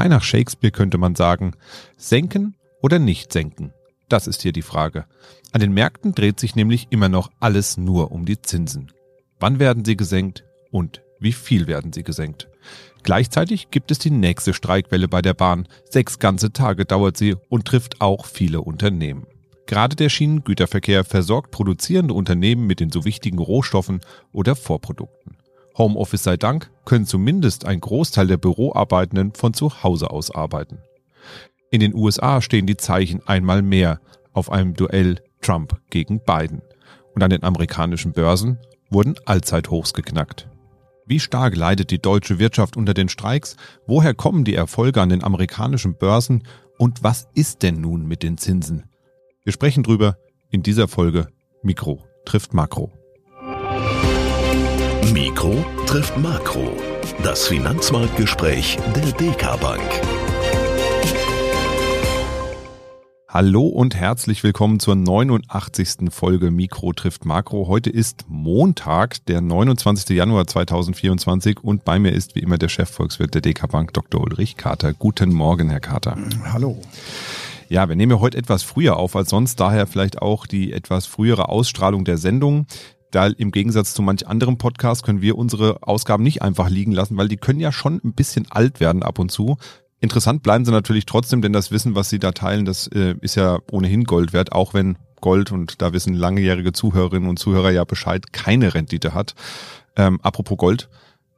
Frei nach Shakespeare könnte man sagen, senken oder nicht senken? Das ist hier die Frage. An den Märkten dreht sich nämlich immer noch alles nur um die Zinsen. Wann werden sie gesenkt und wie viel werden sie gesenkt? Gleichzeitig gibt es die nächste Streikwelle bei der Bahn. Sechs ganze Tage dauert sie und trifft auch viele Unternehmen. Gerade der Schienengüterverkehr versorgt produzierende Unternehmen mit den so wichtigen Rohstoffen oder Vorprodukten. Homeoffice sei Dank können zumindest ein Großteil der Büroarbeitenden von zu Hause aus arbeiten. In den USA stehen die Zeichen einmal mehr auf einem Duell Trump gegen Biden. Und an den amerikanischen Börsen wurden Allzeithochs geknackt. Wie stark leidet die deutsche Wirtschaft unter den Streiks? Woher kommen die Erfolge an den amerikanischen Börsen? Und was ist denn nun mit den Zinsen? Wir sprechen drüber in dieser Folge Mikro trifft Makro. Mikro trifft Makro. Das Finanzmarktgespräch der DK Bank. Hallo und herzlich willkommen zur 89. Folge Mikro trifft Makro. Heute ist Montag, der 29. Januar 2024 und bei mir ist wie immer der Chefvolkswirt der DK Bank, Dr. Ulrich Kater. Guten Morgen, Herr Kater. Hallo. Ja, wir nehmen ja heute etwas früher auf als sonst, daher vielleicht auch die etwas frühere Ausstrahlung der Sendung. Da im Gegensatz zu manch anderem Podcast können wir unsere Ausgaben nicht einfach liegen lassen, weil die können ja schon ein bisschen alt werden ab und zu. Interessant bleiben sie natürlich trotzdem, denn das Wissen, was sie da teilen, das äh, ist ja ohnehin Gold wert, auch wenn Gold, und da wissen langjährige Zuhörerinnen und Zuhörer ja Bescheid, keine Rendite hat. Ähm, apropos Gold,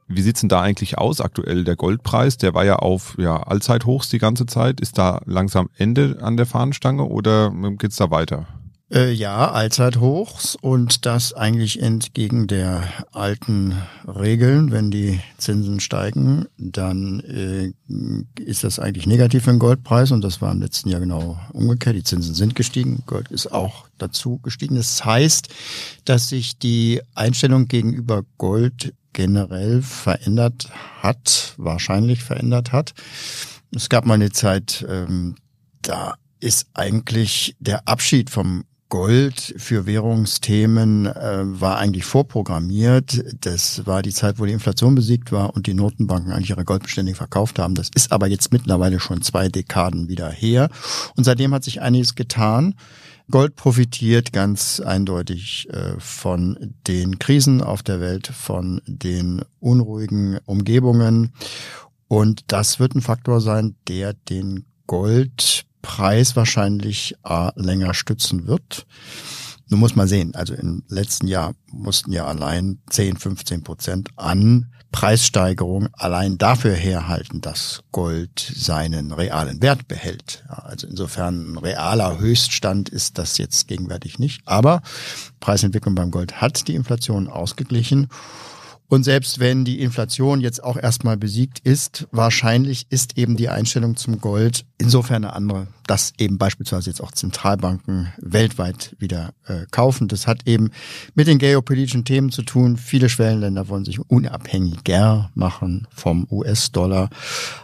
wie sieht's denn da eigentlich aus aktuell? Der Goldpreis, der war ja auf ja, Allzeithochs die ganze Zeit. Ist da langsam Ende an der Fahnenstange oder ähm, geht's da weiter? Äh, ja, Allzeithochs und das eigentlich entgegen der alten Regeln. Wenn die Zinsen steigen, dann äh, ist das eigentlich negativ für den Goldpreis und das war im letzten Jahr genau umgekehrt. Die Zinsen sind gestiegen, Gold ist auch dazu gestiegen. Das heißt, dass sich die Einstellung gegenüber Gold generell verändert hat, wahrscheinlich verändert hat. Es gab mal eine Zeit, ähm, da ist eigentlich der Abschied vom Gold für Währungsthemen äh, war eigentlich vorprogrammiert. Das war die Zeit, wo die Inflation besiegt war und die Notenbanken eigentlich ihre Goldbestände verkauft haben. Das ist aber jetzt mittlerweile schon zwei Dekaden wieder her. Und seitdem hat sich einiges getan. Gold profitiert ganz eindeutig äh, von den Krisen auf der Welt, von den unruhigen Umgebungen. Und das wird ein Faktor sein, der den Gold Preis wahrscheinlich äh, länger stützen wird. Nun muss man sehen, also im letzten Jahr mussten ja allein 10, 15 Prozent an Preissteigerung allein dafür herhalten, dass Gold seinen realen Wert behält. Also insofern ein realer Höchststand ist das jetzt gegenwärtig nicht. Aber Preisentwicklung beim Gold hat die Inflation ausgeglichen. Und selbst wenn die Inflation jetzt auch erstmal besiegt ist, wahrscheinlich ist eben die Einstellung zum Gold insofern eine andere, dass eben beispielsweise jetzt auch Zentralbanken weltweit wieder äh, kaufen. Das hat eben mit den geopolitischen Themen zu tun. Viele Schwellenländer wollen sich unabhängiger machen vom US-Dollar.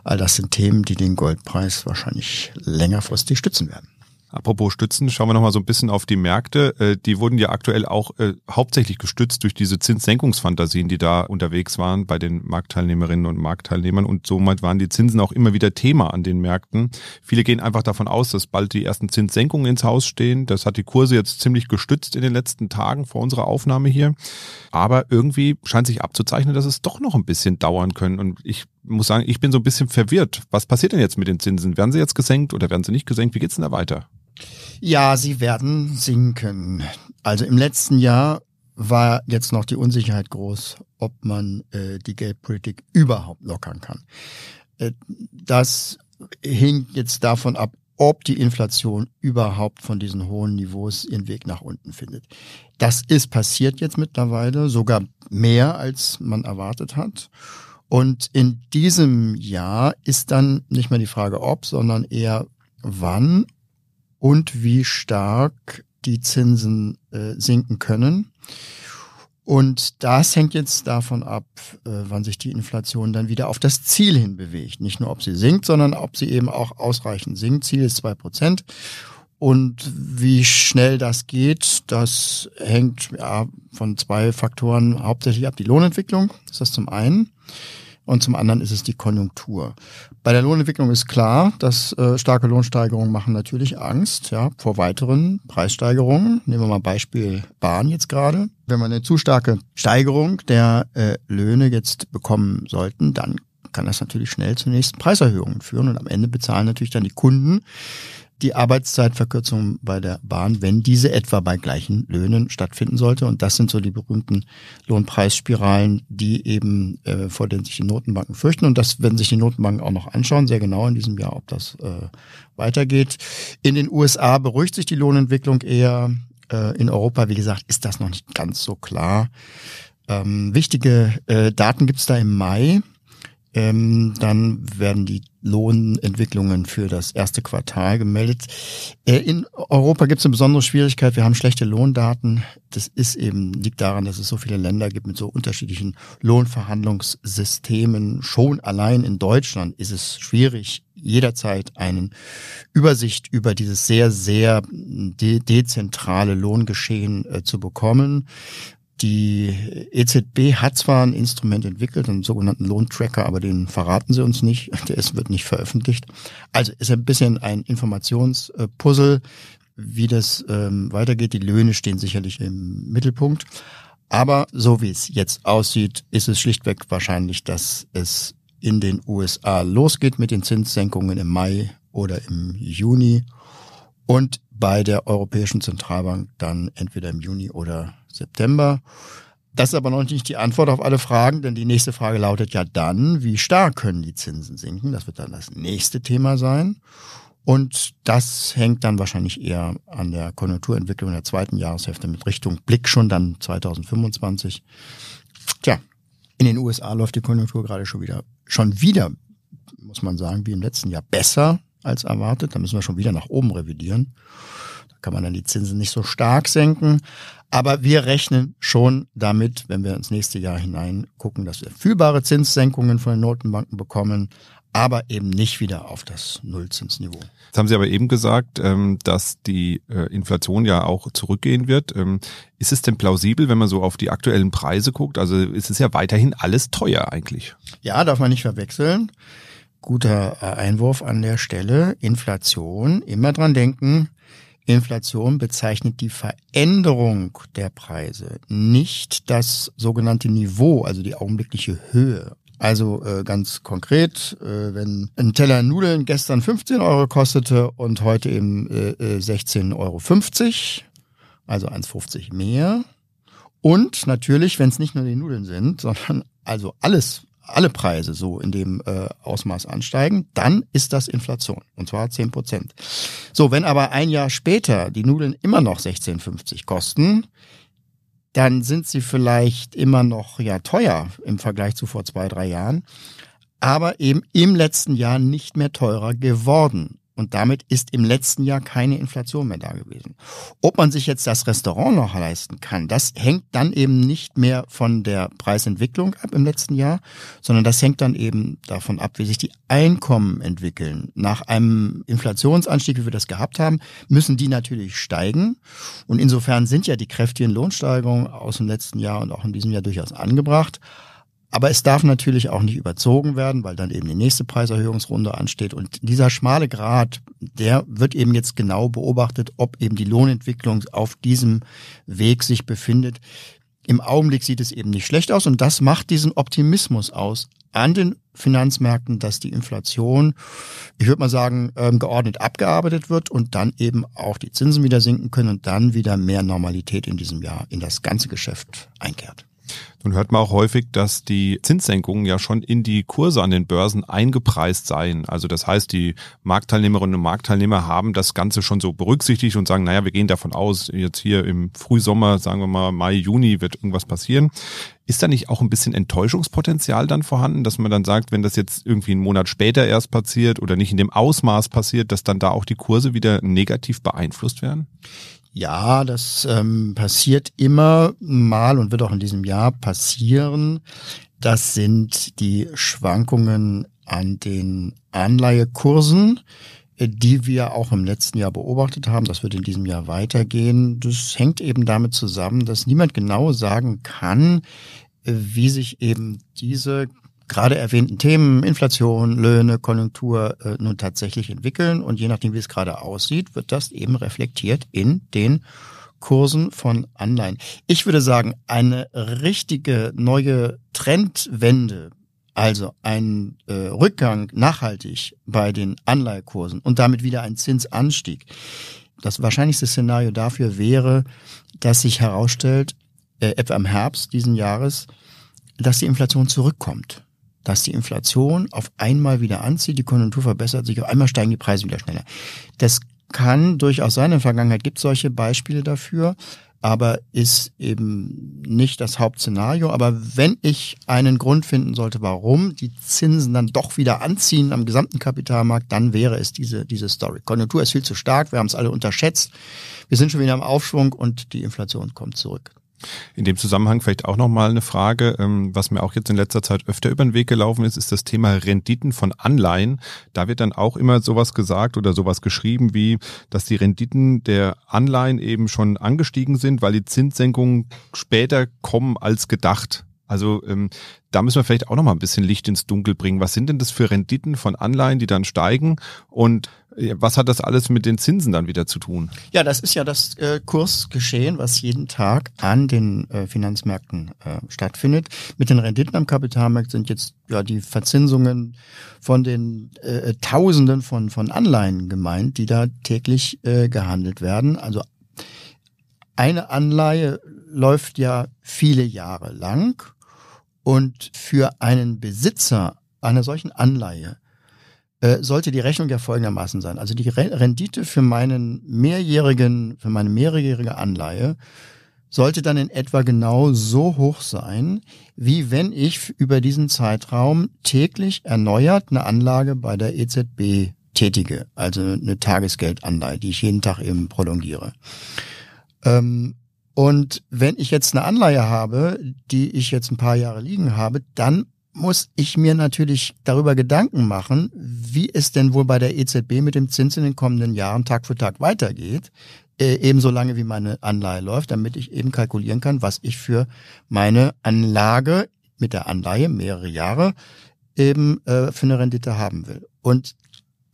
All das sind Themen, die den Goldpreis wahrscheinlich längerfristig stützen werden. Apropos Stützen, schauen wir nochmal so ein bisschen auf die Märkte. Äh, die wurden ja aktuell auch äh, hauptsächlich gestützt durch diese Zinssenkungsfantasien, die da unterwegs waren bei den Marktteilnehmerinnen und Marktteilnehmern. Und somit waren die Zinsen auch immer wieder Thema an den Märkten. Viele gehen einfach davon aus, dass bald die ersten Zinssenkungen ins Haus stehen. Das hat die Kurse jetzt ziemlich gestützt in den letzten Tagen vor unserer Aufnahme hier. Aber irgendwie scheint sich abzuzeichnen, dass es doch noch ein bisschen dauern können. Und ich muss sagen, ich bin so ein bisschen verwirrt. Was passiert denn jetzt mit den Zinsen? Werden sie jetzt gesenkt oder werden sie nicht gesenkt? Wie geht's denn da weiter? Ja, sie werden sinken. Also im letzten Jahr war jetzt noch die Unsicherheit groß, ob man äh, die Geldpolitik überhaupt lockern kann. Äh, das hing jetzt davon ab, ob die Inflation überhaupt von diesen hohen Niveaus ihren Weg nach unten findet. Das ist passiert jetzt mittlerweile, sogar mehr als man erwartet hat. Und in diesem Jahr ist dann nicht mehr die Frage ob, sondern eher wann und wie stark die Zinsen äh, sinken können. Und das hängt jetzt davon ab, äh, wann sich die Inflation dann wieder auf das Ziel hin bewegt. Nicht nur, ob sie sinkt, sondern ob sie eben auch ausreichend sinkt. Ziel ist zwei Prozent. Und wie schnell das geht, das hängt ja, von zwei Faktoren hauptsächlich ab. Die Lohnentwicklung, ist das zum einen. Und zum anderen ist es die Konjunktur. Bei der Lohnentwicklung ist klar, dass äh, starke Lohnsteigerungen machen natürlich Angst ja, vor weiteren Preissteigerungen. Nehmen wir mal Beispiel Bahn jetzt gerade. Wenn wir eine zu starke Steigerung der äh, Löhne jetzt bekommen sollten, dann kann das natürlich schnell zu nächsten Preiserhöhungen führen und am Ende bezahlen natürlich dann die Kunden die Arbeitszeitverkürzung bei der Bahn, wenn diese etwa bei gleichen Löhnen stattfinden sollte. Und das sind so die berühmten Lohnpreisspiralen, die eben äh, vor denen sich die Notenbanken fürchten. Und das werden sich die Notenbanken auch noch anschauen, sehr genau in diesem Jahr, ob das äh, weitergeht. In den USA beruhigt sich die Lohnentwicklung eher. Äh, in Europa, wie gesagt, ist das noch nicht ganz so klar. Ähm, wichtige äh, Daten gibt's da im Mai. Ähm, dann werden die Lohnentwicklungen für das erste Quartal gemeldet. Äh, in Europa gibt es eine besondere Schwierigkeit. Wir haben schlechte Lohndaten. Das ist eben, liegt daran, dass es so viele Länder gibt mit so unterschiedlichen Lohnverhandlungssystemen. Schon allein in Deutschland ist es schwierig, jederzeit eine Übersicht über dieses sehr, sehr de dezentrale Lohngeschehen äh, zu bekommen. Die EZB hat zwar ein Instrument entwickelt, einen sogenannten Lohntracker, aber den verraten sie uns nicht. Der ist, wird nicht veröffentlicht. Also ist ein bisschen ein Informationspuzzle, wie das ähm, weitergeht. Die Löhne stehen sicherlich im Mittelpunkt. Aber so wie es jetzt aussieht, ist es schlichtweg wahrscheinlich, dass es in den USA losgeht mit den Zinssenkungen im Mai oder im Juni und bei der Europäischen Zentralbank dann entweder im Juni oder September. Das ist aber noch nicht die Antwort auf alle Fragen, denn die nächste Frage lautet ja dann, wie stark können die Zinsen sinken? Das wird dann das nächste Thema sein. Und das hängt dann wahrscheinlich eher an der Konjunkturentwicklung der zweiten Jahreshälfte mit Richtung Blick schon dann 2025. Tja, in den USA läuft die Konjunktur gerade schon wieder, schon wieder, muss man sagen, wie im letzten Jahr besser als erwartet. Da müssen wir schon wieder nach oben revidieren. Da kann man dann die Zinsen nicht so stark senken. Aber wir rechnen schon damit, wenn wir ins nächste Jahr hinein gucken, dass wir fühlbare Zinssenkungen von den Notenbanken bekommen, aber eben nicht wieder auf das Nullzinsniveau. Jetzt haben Sie aber eben gesagt, ähm, dass die äh, Inflation ja auch zurückgehen wird. Ähm, ist es denn plausibel, wenn man so auf die aktuellen Preise guckt? Also ist es ja weiterhin alles teuer eigentlich. Ja, darf man nicht verwechseln. Guter Einwurf an der Stelle. Inflation, immer dran denken. Inflation bezeichnet die Veränderung der Preise, nicht das sogenannte Niveau, also die augenblickliche Höhe. Also äh, ganz konkret, äh, wenn ein Teller Nudeln gestern 15 Euro kostete und heute eben äh, 16,50 äh, Euro, also 1,50 mehr. Und natürlich, wenn es nicht nur die Nudeln sind, sondern also alles alle Preise so in dem äh, Ausmaß ansteigen, dann ist das Inflation. Und zwar 10 Prozent. So, wenn aber ein Jahr später die Nudeln immer noch 16,50 kosten, dann sind sie vielleicht immer noch ja teuer im Vergleich zu vor zwei, drei Jahren, aber eben im letzten Jahr nicht mehr teurer geworden. Und damit ist im letzten Jahr keine Inflation mehr da gewesen. Ob man sich jetzt das Restaurant noch leisten kann, das hängt dann eben nicht mehr von der Preisentwicklung ab im letzten Jahr, sondern das hängt dann eben davon ab, wie sich die Einkommen entwickeln. Nach einem Inflationsanstieg, wie wir das gehabt haben, müssen die natürlich steigen. Und insofern sind ja die kräftigen Lohnsteigerungen aus dem letzten Jahr und auch in diesem Jahr durchaus angebracht. Aber es darf natürlich auch nicht überzogen werden, weil dann eben die nächste Preiserhöhungsrunde ansteht. Und dieser schmale Grad, der wird eben jetzt genau beobachtet, ob eben die Lohnentwicklung auf diesem Weg sich befindet. Im Augenblick sieht es eben nicht schlecht aus und das macht diesen Optimismus aus an den Finanzmärkten, dass die Inflation, ich würde mal sagen, ähm, geordnet abgearbeitet wird und dann eben auch die Zinsen wieder sinken können und dann wieder mehr Normalität in diesem Jahr in das ganze Geschäft einkehrt. Nun hört man auch häufig, dass die Zinssenkungen ja schon in die Kurse an den Börsen eingepreist seien. Also das heißt, die Marktteilnehmerinnen und Marktteilnehmer haben das Ganze schon so berücksichtigt und sagen, naja, wir gehen davon aus, jetzt hier im Frühsommer, sagen wir mal Mai, Juni wird irgendwas passieren. Ist da nicht auch ein bisschen Enttäuschungspotenzial dann vorhanden, dass man dann sagt, wenn das jetzt irgendwie einen Monat später erst passiert oder nicht in dem Ausmaß passiert, dass dann da auch die Kurse wieder negativ beeinflusst werden? Ja, das ähm, passiert immer mal und wird auch in diesem Jahr passieren. Das sind die Schwankungen an den Anleihekursen, äh, die wir auch im letzten Jahr beobachtet haben. Das wird in diesem Jahr weitergehen. Das hängt eben damit zusammen, dass niemand genau sagen kann, äh, wie sich eben diese gerade erwähnten Themen, Inflation, Löhne, Konjunktur, äh, nun tatsächlich entwickeln. Und je nachdem, wie es gerade aussieht, wird das eben reflektiert in den Kursen von Anleihen. Ich würde sagen, eine richtige neue Trendwende, also ein äh, Rückgang nachhaltig bei den Anleihekursen und damit wieder ein Zinsanstieg. Das wahrscheinlichste Szenario dafür wäre, dass sich herausstellt, äh, etwa im Herbst diesen Jahres, dass die Inflation zurückkommt. Dass die Inflation auf einmal wieder anzieht, die Konjunktur verbessert sich, auf einmal steigen die Preise wieder schneller. Das kann durchaus sein. In der Vergangenheit gibt es solche Beispiele dafür, aber ist eben nicht das Hauptszenario. Aber wenn ich einen Grund finden sollte, warum die Zinsen dann doch wieder anziehen am gesamten Kapitalmarkt, dann wäre es diese, diese Story. Konjunktur ist viel zu stark, wir haben es alle unterschätzt. Wir sind schon wieder im Aufschwung und die Inflation kommt zurück. In dem Zusammenhang vielleicht auch nochmal eine Frage, ähm, was mir auch jetzt in letzter Zeit öfter über den Weg gelaufen ist, ist das Thema Renditen von Anleihen. Da wird dann auch immer sowas gesagt oder sowas geschrieben wie, dass die Renditen der Anleihen eben schon angestiegen sind, weil die Zinssenkungen später kommen als gedacht. Also ähm, da müssen wir vielleicht auch noch mal ein bisschen Licht ins Dunkel bringen. Was sind denn das für Renditen von Anleihen, die dann steigen? Und was hat das alles mit den Zinsen dann wieder zu tun? Ja, das ist ja das äh, Kursgeschehen, was jeden Tag an den äh, Finanzmärkten äh, stattfindet. Mit den Renditen am Kapitalmarkt sind jetzt ja die Verzinsungen von den äh, Tausenden von, von Anleihen gemeint, die da täglich äh, gehandelt werden. Also eine Anleihe läuft ja viele Jahre lang und für einen Besitzer einer solchen Anleihe äh, sollte die Rechnung ja folgendermaßen sein. Also die Rendite für meinen mehrjährigen, für meine mehrjährige Anleihe sollte dann in etwa genau so hoch sein, wie wenn ich über diesen Zeitraum täglich erneuert eine Anlage bei der EZB tätige, also eine Tagesgeldanleihe, die ich jeden Tag eben prolongiere. Ähm, und wenn ich jetzt eine Anleihe habe, die ich jetzt ein paar Jahre liegen habe, dann muss ich mir natürlich darüber Gedanken machen, wie es denn wohl bei der EZB mit dem Zins in den kommenden Jahren Tag für Tag weitergeht, äh, ebenso lange wie meine Anleihe läuft, damit ich eben kalkulieren kann, was ich für meine Anlage mit der Anleihe mehrere Jahre eben äh, für eine Rendite haben will. Und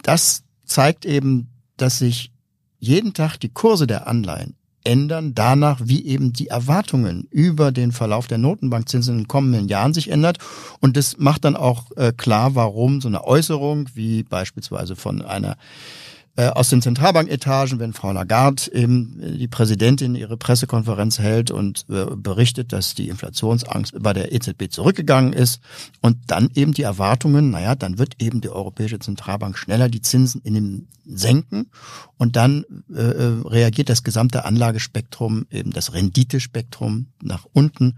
das zeigt eben, dass sich jeden Tag die Kurse der Anleihen ändern danach, wie eben die Erwartungen über den Verlauf der Notenbankzinsen in den kommenden Jahren sich ändert. Und das macht dann auch äh, klar, warum so eine Äußerung wie beispielsweise von einer aus den Zentralbanketagen, wenn Frau Lagarde eben äh, die Präsidentin ihre Pressekonferenz hält und äh, berichtet, dass die Inflationsangst bei der EZB zurückgegangen ist und dann eben die Erwartungen, naja, dann wird eben die Europäische Zentralbank schneller die Zinsen in den senken und dann äh, reagiert das gesamte Anlagespektrum, eben das Renditespektrum nach unten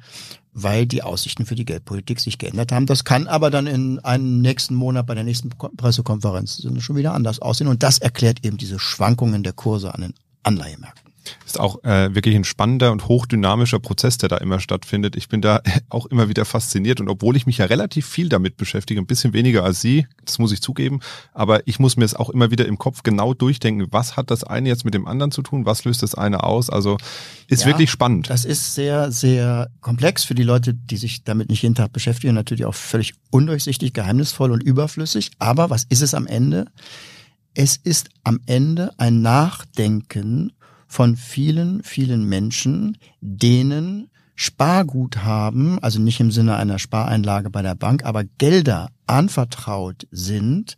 weil die Aussichten für die Geldpolitik sich geändert haben. Das kann aber dann in einem nächsten Monat bei der nächsten Pressekonferenz schon wieder anders aussehen. Und das erklärt eben diese Schwankungen der Kurse an den Anleihemärkten ist auch äh, wirklich ein spannender und hochdynamischer Prozess, der da immer stattfindet. Ich bin da auch immer wieder fasziniert und obwohl ich mich ja relativ viel damit beschäftige, ein bisschen weniger als Sie, das muss ich zugeben, aber ich muss mir es auch immer wieder im Kopf genau durchdenken, was hat das eine jetzt mit dem anderen zu tun, was löst das eine aus? Also ist ja, wirklich spannend. Das ist sehr, sehr komplex für die Leute, die sich damit nicht jeden Tag beschäftigen, natürlich auch völlig undurchsichtig, geheimnisvoll und überflüssig. Aber was ist es am Ende? Es ist am Ende ein Nachdenken von vielen, vielen Menschen, denen Sparguthaben, also nicht im Sinne einer Spareinlage bei der Bank, aber Gelder anvertraut sind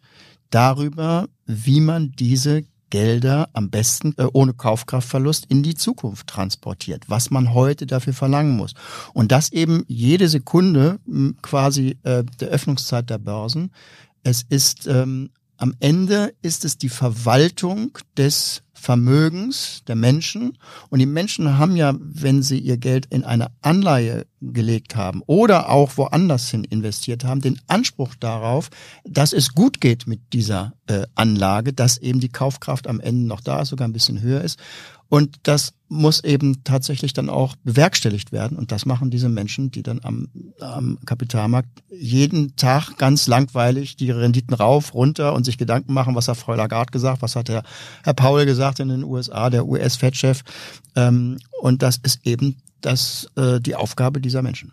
darüber, wie man diese Gelder am besten äh, ohne Kaufkraftverlust in die Zukunft transportiert, was man heute dafür verlangen muss. Und das eben jede Sekunde quasi äh, der Öffnungszeit der Börsen. Es ist ähm, am Ende ist es die Verwaltung des Vermögens der Menschen. Und die Menschen haben ja, wenn sie ihr Geld in eine Anleihe gelegt haben oder auch woanders hin investiert haben, den Anspruch darauf, dass es gut geht mit dieser äh, Anlage, dass eben die Kaufkraft am Ende noch da ist, sogar ein bisschen höher ist. Und das muss eben tatsächlich dann auch bewerkstelligt werden. Und das machen diese Menschen, die dann am, am Kapitalmarkt jeden Tag ganz langweilig die Renditen rauf, runter und sich Gedanken machen, was hat Frau Lagarde gesagt, was hat der Herr Paul gesagt in den USA, der US-Fed-Chef. Ähm, und das ist eben das, äh, die Aufgabe dieser Menschen.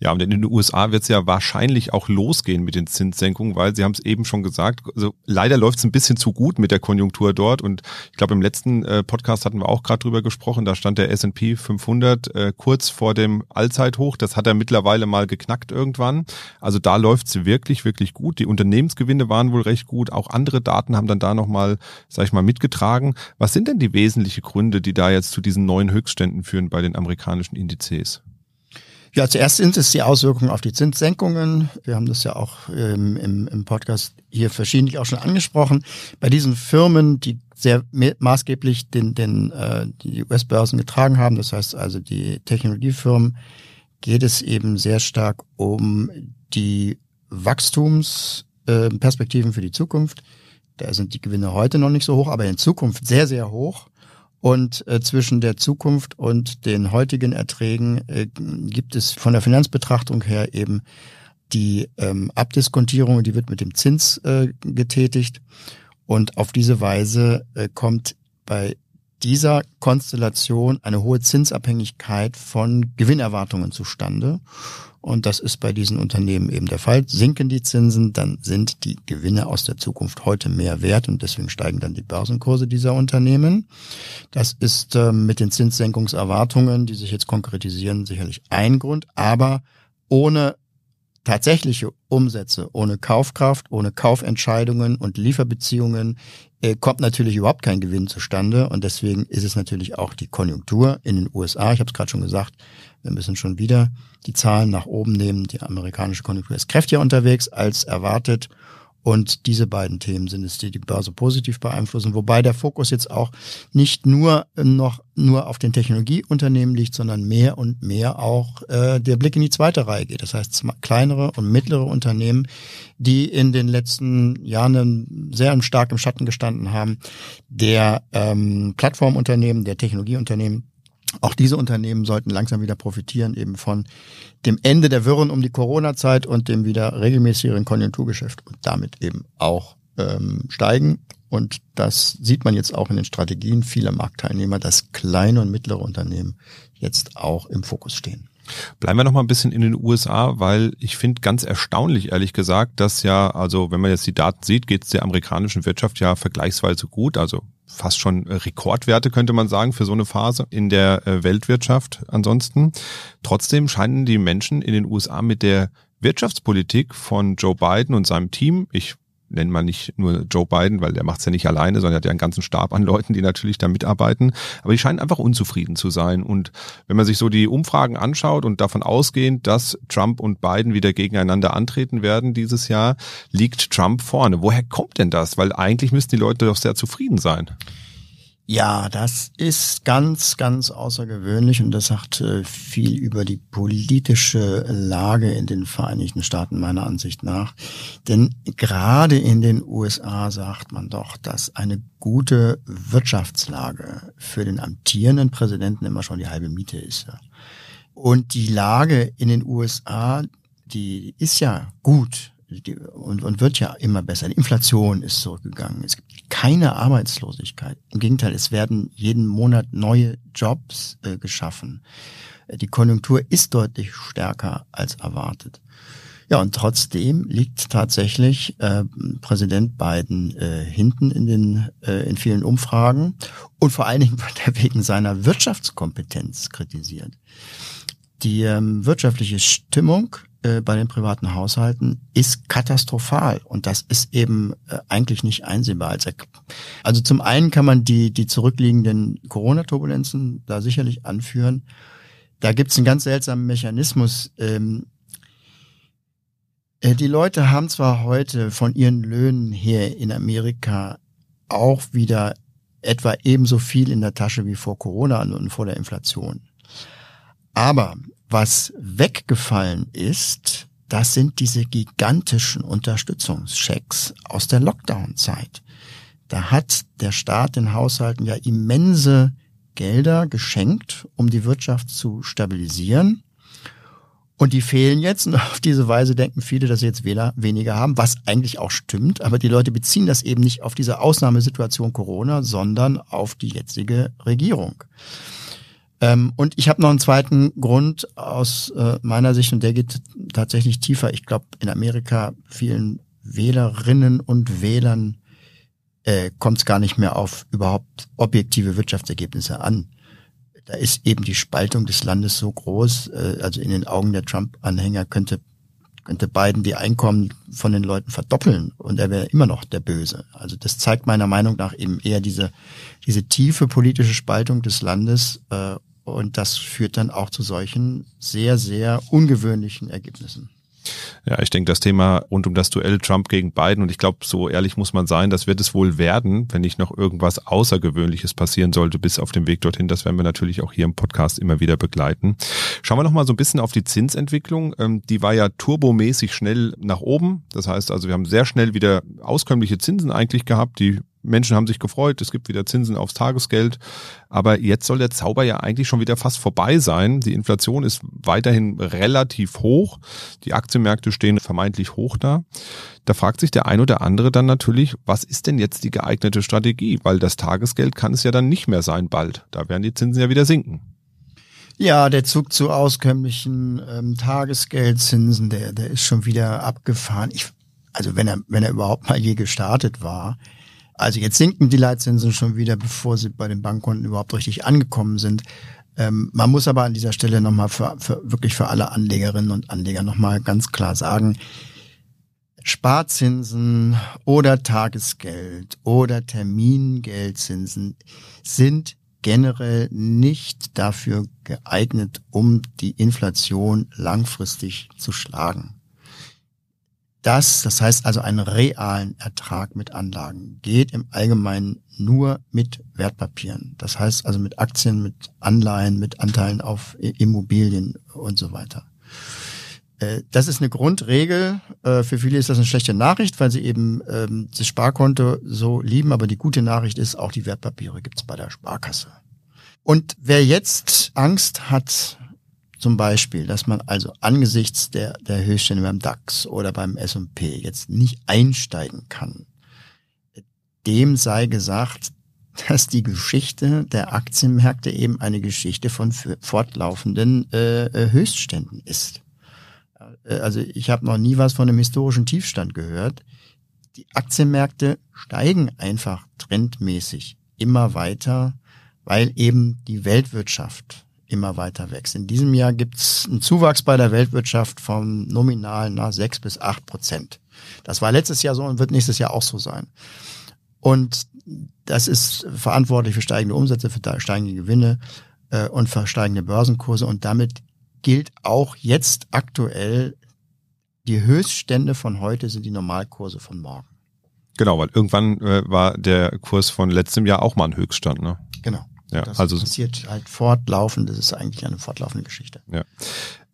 Ja, und in den USA wird es ja wahrscheinlich auch losgehen mit den Zinssenkungen, weil Sie haben es eben schon gesagt, also leider läuft es ein bisschen zu gut mit der Konjunktur dort und ich glaube im letzten äh, Podcast hatten wir auch gerade drüber gesprochen, da stand der S&P 500 äh, kurz vor dem Allzeithoch, das hat er mittlerweile mal geknackt irgendwann. Also da läuft es wirklich, wirklich gut. Die Unternehmensgewinne waren wohl recht gut, auch andere Daten haben dann da nochmal, sag ich mal, mitgetragen. Was sind denn die wesentlichen Gründe, die da jetzt zu diesen neuen Höchstständen führen bei den amerikanischen Indizes? Ja, zuerst sind es die Auswirkungen auf die Zinssenkungen. Wir haben das ja auch ähm, im, im Podcast hier verschiedentlich auch schon angesprochen. Bei diesen Firmen, die sehr maßgeblich den, den, äh, die US-Börsen getragen haben, das heißt also die Technologiefirmen, geht es eben sehr stark um die Wachstumsperspektiven äh, für die Zukunft. Da sind die Gewinne heute noch nicht so hoch, aber in Zukunft sehr, sehr hoch. Und äh, zwischen der Zukunft und den heutigen Erträgen äh, gibt es von der Finanzbetrachtung her eben die ähm, Abdiskontierung, die wird mit dem Zins äh, getätigt. Und auf diese Weise äh, kommt bei dieser Konstellation eine hohe Zinsabhängigkeit von Gewinnerwartungen zustande. Und das ist bei diesen Unternehmen eben der Fall. Sinken die Zinsen, dann sind die Gewinne aus der Zukunft heute mehr wert und deswegen steigen dann die Börsenkurse dieser Unternehmen. Das ist äh, mit den Zinssenkungserwartungen, die sich jetzt konkretisieren, sicherlich ein Grund, aber ohne tatsächliche Umsätze, ohne Kaufkraft, ohne Kaufentscheidungen und Lieferbeziehungen äh, kommt natürlich überhaupt kein Gewinn zustande. Und deswegen ist es natürlich auch die Konjunktur in den USA. Ich habe es gerade schon gesagt, wir müssen schon wieder die Zahlen nach oben nehmen. Die amerikanische Konjunktur ist kräftiger unterwegs als erwartet. Und diese beiden Themen sind es, die die Börse positiv beeinflussen, wobei der Fokus jetzt auch nicht nur noch nur auf den Technologieunternehmen liegt, sondern mehr und mehr auch äh, der Blick in die zweite Reihe geht. Das heißt, kleinere und mittlere Unternehmen, die in den letzten Jahren sehr stark im Schatten gestanden haben, der ähm, Plattformunternehmen, der Technologieunternehmen, auch diese Unternehmen sollten langsam wieder profitieren eben von dem Ende der Wirren um die Corona-Zeit und dem wieder regelmäßigeren Konjunkturgeschäft und damit eben auch ähm, steigen. Und das sieht man jetzt auch in den Strategien vieler Marktteilnehmer, dass kleine und mittlere Unternehmen jetzt auch im Fokus stehen. Bleiben wir noch mal ein bisschen in den USA, weil ich finde ganz erstaunlich, ehrlich gesagt, dass ja, also wenn man jetzt die Daten sieht, geht es der amerikanischen Wirtschaft ja vergleichsweise gut. Also fast schon Rekordwerte, könnte man sagen, für so eine Phase in der äh, Weltwirtschaft ansonsten. Trotzdem scheinen die Menschen in den USA mit der Wirtschaftspolitik von Joe Biden und seinem Team, ich nennt man nicht nur Joe Biden, weil der macht es ja nicht alleine, sondern hat ja einen ganzen Stab an Leuten, die natürlich da mitarbeiten. Aber die scheinen einfach unzufrieden zu sein. Und wenn man sich so die Umfragen anschaut und davon ausgehend, dass Trump und Biden wieder gegeneinander antreten werden dieses Jahr, liegt Trump vorne. Woher kommt denn das? Weil eigentlich müssten die Leute doch sehr zufrieden sein. Ja, das ist ganz, ganz außergewöhnlich und das sagt äh, viel über die politische Lage in den Vereinigten Staaten meiner Ansicht nach. Denn gerade in den USA sagt man doch, dass eine gute Wirtschaftslage für den amtierenden Präsidenten immer schon die halbe Miete ist. Und die Lage in den USA, die ist ja gut und, und wird ja immer besser. Die Inflation ist zurückgegangen. Es gibt keine Arbeitslosigkeit. Im Gegenteil, es werden jeden Monat neue Jobs äh, geschaffen. Die Konjunktur ist deutlich stärker als erwartet. Ja, und trotzdem liegt tatsächlich äh, Präsident Biden äh, hinten in den äh, in vielen Umfragen und vor allen Dingen wird er wegen seiner Wirtschaftskompetenz kritisiert. Die ähm, wirtschaftliche Stimmung äh, bei den privaten Haushalten ist katastrophal und das ist eben äh, eigentlich nicht einsehbar. Also, zum einen kann man die, die zurückliegenden Corona-Turbulenzen da sicherlich anführen. Da gibt es einen ganz seltsamen Mechanismus. Ähm, äh, die Leute haben zwar heute von ihren Löhnen her in Amerika auch wieder etwa ebenso viel in der Tasche wie vor Corona und vor der Inflation. Aber was weggefallen ist, das sind diese gigantischen Unterstützungschecks aus der Lockdown-Zeit. Da hat der Staat den Haushalten ja immense Gelder geschenkt, um die Wirtschaft zu stabilisieren. Und die fehlen jetzt und auf diese Weise denken viele, dass sie jetzt weniger haben, was eigentlich auch stimmt. Aber die Leute beziehen das eben nicht auf diese Ausnahmesituation Corona, sondern auf die jetzige Regierung. Ähm, und ich habe noch einen zweiten Grund aus äh, meiner Sicht und der geht tatsächlich tiefer. Ich glaube, in Amerika vielen Wählerinnen und Wählern äh, kommt es gar nicht mehr auf überhaupt objektive Wirtschaftsergebnisse an. Da ist eben die Spaltung des Landes so groß, äh, also in den Augen der Trump-Anhänger könnte könnte Biden die Einkommen von den Leuten verdoppeln und er wäre immer noch der Böse. Also das zeigt meiner Meinung nach eben eher diese, diese tiefe politische Spaltung des Landes äh, und das führt dann auch zu solchen sehr, sehr ungewöhnlichen Ergebnissen. Ja, ich denke, das Thema rund um das Duell Trump gegen Biden, und ich glaube, so ehrlich muss man sein, das wird es wohl werden, wenn nicht noch irgendwas Außergewöhnliches passieren sollte bis auf dem Weg dorthin. Das werden wir natürlich auch hier im Podcast immer wieder begleiten. Schauen wir noch mal so ein bisschen auf die Zinsentwicklung. Ähm, die war ja turbomäßig schnell nach oben. Das heißt also, wir haben sehr schnell wieder auskömmliche Zinsen eigentlich gehabt, die Menschen haben sich gefreut, es gibt wieder Zinsen aufs Tagesgeld. Aber jetzt soll der Zauber ja eigentlich schon wieder fast vorbei sein. Die Inflation ist weiterhin relativ hoch. Die Aktienmärkte stehen vermeintlich hoch da. Da fragt sich der ein oder andere dann natürlich, was ist denn jetzt die geeignete Strategie? Weil das Tagesgeld kann es ja dann nicht mehr sein bald. Da werden die Zinsen ja wieder sinken. Ja, der Zug zu auskömmlichen ähm, Tagesgeldzinsen, der, der ist schon wieder abgefahren. Ich, also wenn er, wenn er überhaupt mal je gestartet war, also jetzt sinken die Leitzinsen schon wieder, bevor sie bei den Bankkunden überhaupt richtig angekommen sind. Ähm, man muss aber an dieser Stelle nochmal für, für, wirklich für alle Anlegerinnen und Anleger nochmal ganz klar sagen, Sparzinsen oder Tagesgeld oder Termingeldzinsen sind generell nicht dafür geeignet, um die Inflation langfristig zu schlagen. Das, das heißt also einen realen Ertrag mit Anlagen, geht im Allgemeinen nur mit Wertpapieren. Das heißt also mit Aktien, mit Anleihen, mit Anteilen auf Immobilien und so weiter. Äh, das ist eine Grundregel. Äh, für viele ist das eine schlechte Nachricht, weil sie eben ähm, das Sparkonto so lieben. Aber die gute Nachricht ist, auch die Wertpapiere gibt's bei der Sparkasse. Und wer jetzt Angst hat, zum Beispiel, dass man also angesichts der, der Höchststände beim DAX oder beim S&P jetzt nicht einsteigen kann. Dem sei gesagt, dass die Geschichte der Aktienmärkte eben eine Geschichte von fortlaufenden äh, äh, Höchstständen ist. Äh, also ich habe noch nie was von einem historischen Tiefstand gehört. Die Aktienmärkte steigen einfach trendmäßig immer weiter, weil eben die Weltwirtschaft immer weiter wächst. In diesem Jahr gibt es einen Zuwachs bei der Weltwirtschaft vom nominalen nach sechs bis acht Prozent. Das war letztes Jahr so und wird nächstes Jahr auch so sein. Und das ist verantwortlich für steigende Umsätze, für steigende Gewinne äh, und für steigende Börsenkurse. Und damit gilt auch jetzt aktuell, die Höchststände von heute sind die Normalkurse von morgen. Genau, weil irgendwann äh, war der Kurs von letztem Jahr auch mal ein Höchststand, ne? Ja, das also passiert halt fortlaufend. Das ist eigentlich eine fortlaufende Geschichte. Ja.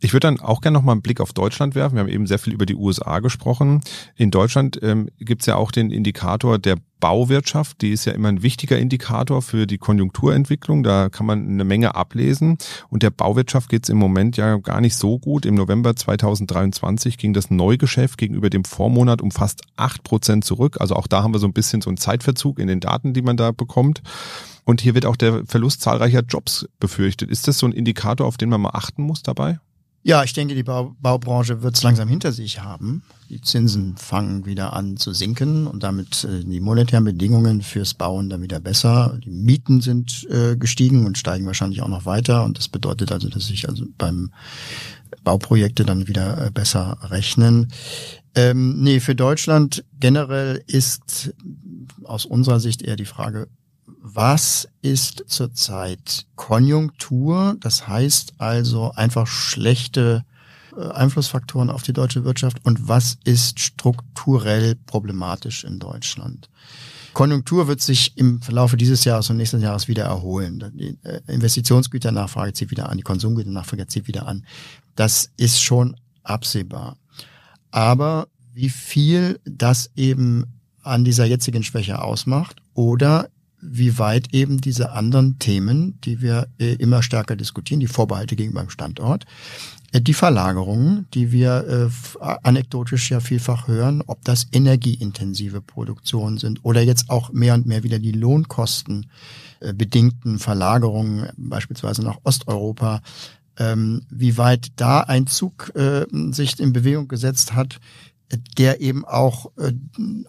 Ich würde dann auch gerne noch mal einen Blick auf Deutschland werfen. Wir haben eben sehr viel über die USA gesprochen. In Deutschland ähm, gibt es ja auch den Indikator der Bauwirtschaft. Die ist ja immer ein wichtiger Indikator für die Konjunkturentwicklung. Da kann man eine Menge ablesen. Und der Bauwirtschaft geht es im Moment ja gar nicht so gut. Im November 2023 ging das Neugeschäft gegenüber dem Vormonat um fast acht Prozent zurück. Also auch da haben wir so ein bisschen so einen Zeitverzug in den Daten, die man da bekommt. Und hier wird auch der Verlust zahlreicher Jobs befürchtet. Ist das so ein Indikator, auf den man mal achten muss dabei? Ja, ich denke, die Bau Baubranche wird es langsam hinter sich haben. Die Zinsen fangen wieder an zu sinken und damit äh, die monetären Bedingungen fürs Bauen dann wieder besser. Die Mieten sind äh, gestiegen und steigen wahrscheinlich auch noch weiter. Und das bedeutet also, dass sich also beim Bauprojekte dann wieder äh, besser rechnen. Ähm, nee, für Deutschland generell ist aus unserer Sicht eher die Frage, was ist zurzeit Konjunktur? Das heißt also einfach schlechte äh, Einflussfaktoren auf die deutsche Wirtschaft und was ist strukturell problematisch in Deutschland? Konjunktur wird sich im Verlauf dieses Jahres und nächsten Jahres wieder erholen. Die äh, Investitionsgüternachfrage zieht wieder an, die Konsumgüternachfrage zieht wieder an. Das ist schon absehbar. Aber wie viel das eben an dieser jetzigen Schwäche ausmacht oder wie weit eben diese anderen Themen, die wir äh, immer stärker diskutieren, die Vorbehalte gegenüber dem Standort, Äh, die Verlagerungen, die wir äh, anekdotisch ja vielfach hören, ob das energieintensive Produktionen sind oder jetzt auch mehr und mehr wieder die Lohnkosten äh, bedingten Verlagerungen, beispielsweise nach Osteuropa, ähm, wie weit da ein Zug äh, sich in Bewegung gesetzt hat, der eben auch äh,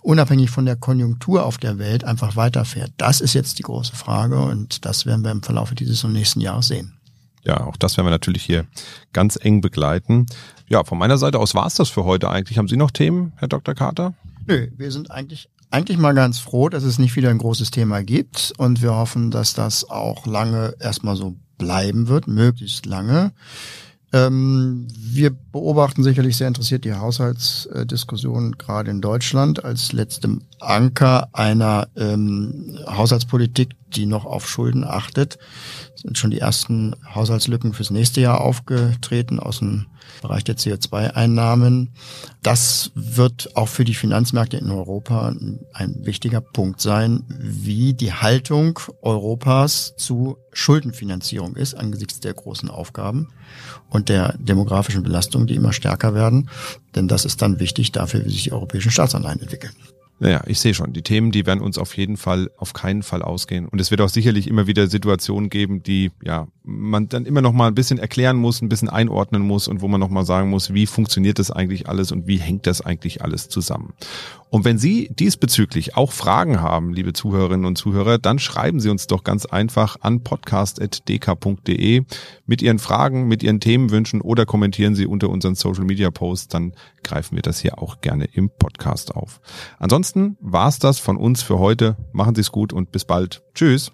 unabhängig von der Konjunktur auf der Welt einfach weiterfährt. Das ist jetzt die große Frage und das werden wir im Verlauf dieses und nächsten Jahres sehen. Ja, auch das werden wir natürlich hier ganz eng begleiten. Ja, von meiner Seite aus war es das für heute eigentlich. Haben Sie noch Themen, Herr Dr. Carter? Nö, wir sind eigentlich eigentlich mal ganz froh, dass es nicht wieder ein großes Thema gibt und wir hoffen, dass das auch lange erstmal so bleiben wird, möglichst lange. Ähm, wir beobachten sicherlich sehr interessiert die Haushaltsdiskussion gerade in Deutschland. Als letztem Anker einer ähm, Haushaltspolitik, die noch auf Schulden achtet. Es sind schon die ersten Haushaltslücken fürs nächste Jahr aufgetreten aus dem Bereich der CO2-Einnahmen. Das wird auch für die Finanzmärkte in Europa ein wichtiger Punkt sein, wie die Haltung Europas zu Schuldenfinanzierung ist angesichts der großen Aufgaben und der demografischen Belastung, die immer stärker werden. Denn das ist dann wichtig dafür, wie sich die europäischen Staatsanleihen entwickeln. Naja, ich sehe schon, die Themen, die werden uns auf jeden Fall auf keinen Fall ausgehen. Und es wird auch sicherlich immer wieder Situationen geben, die ja man dann immer noch mal ein bisschen erklären muss, ein bisschen einordnen muss und wo man noch mal sagen muss, wie funktioniert das eigentlich alles und wie hängt das eigentlich alles zusammen. Und wenn Sie diesbezüglich auch Fragen haben, liebe Zuhörerinnen und Zuhörer, dann schreiben Sie uns doch ganz einfach an podcast.dk.de mit Ihren Fragen, mit Ihren Themenwünschen oder kommentieren Sie unter unseren Social Media Posts, dann greifen wir das hier auch gerne im Podcast auf. Ansonsten war's das von uns für heute. Machen Sie es gut und bis bald. Tschüss.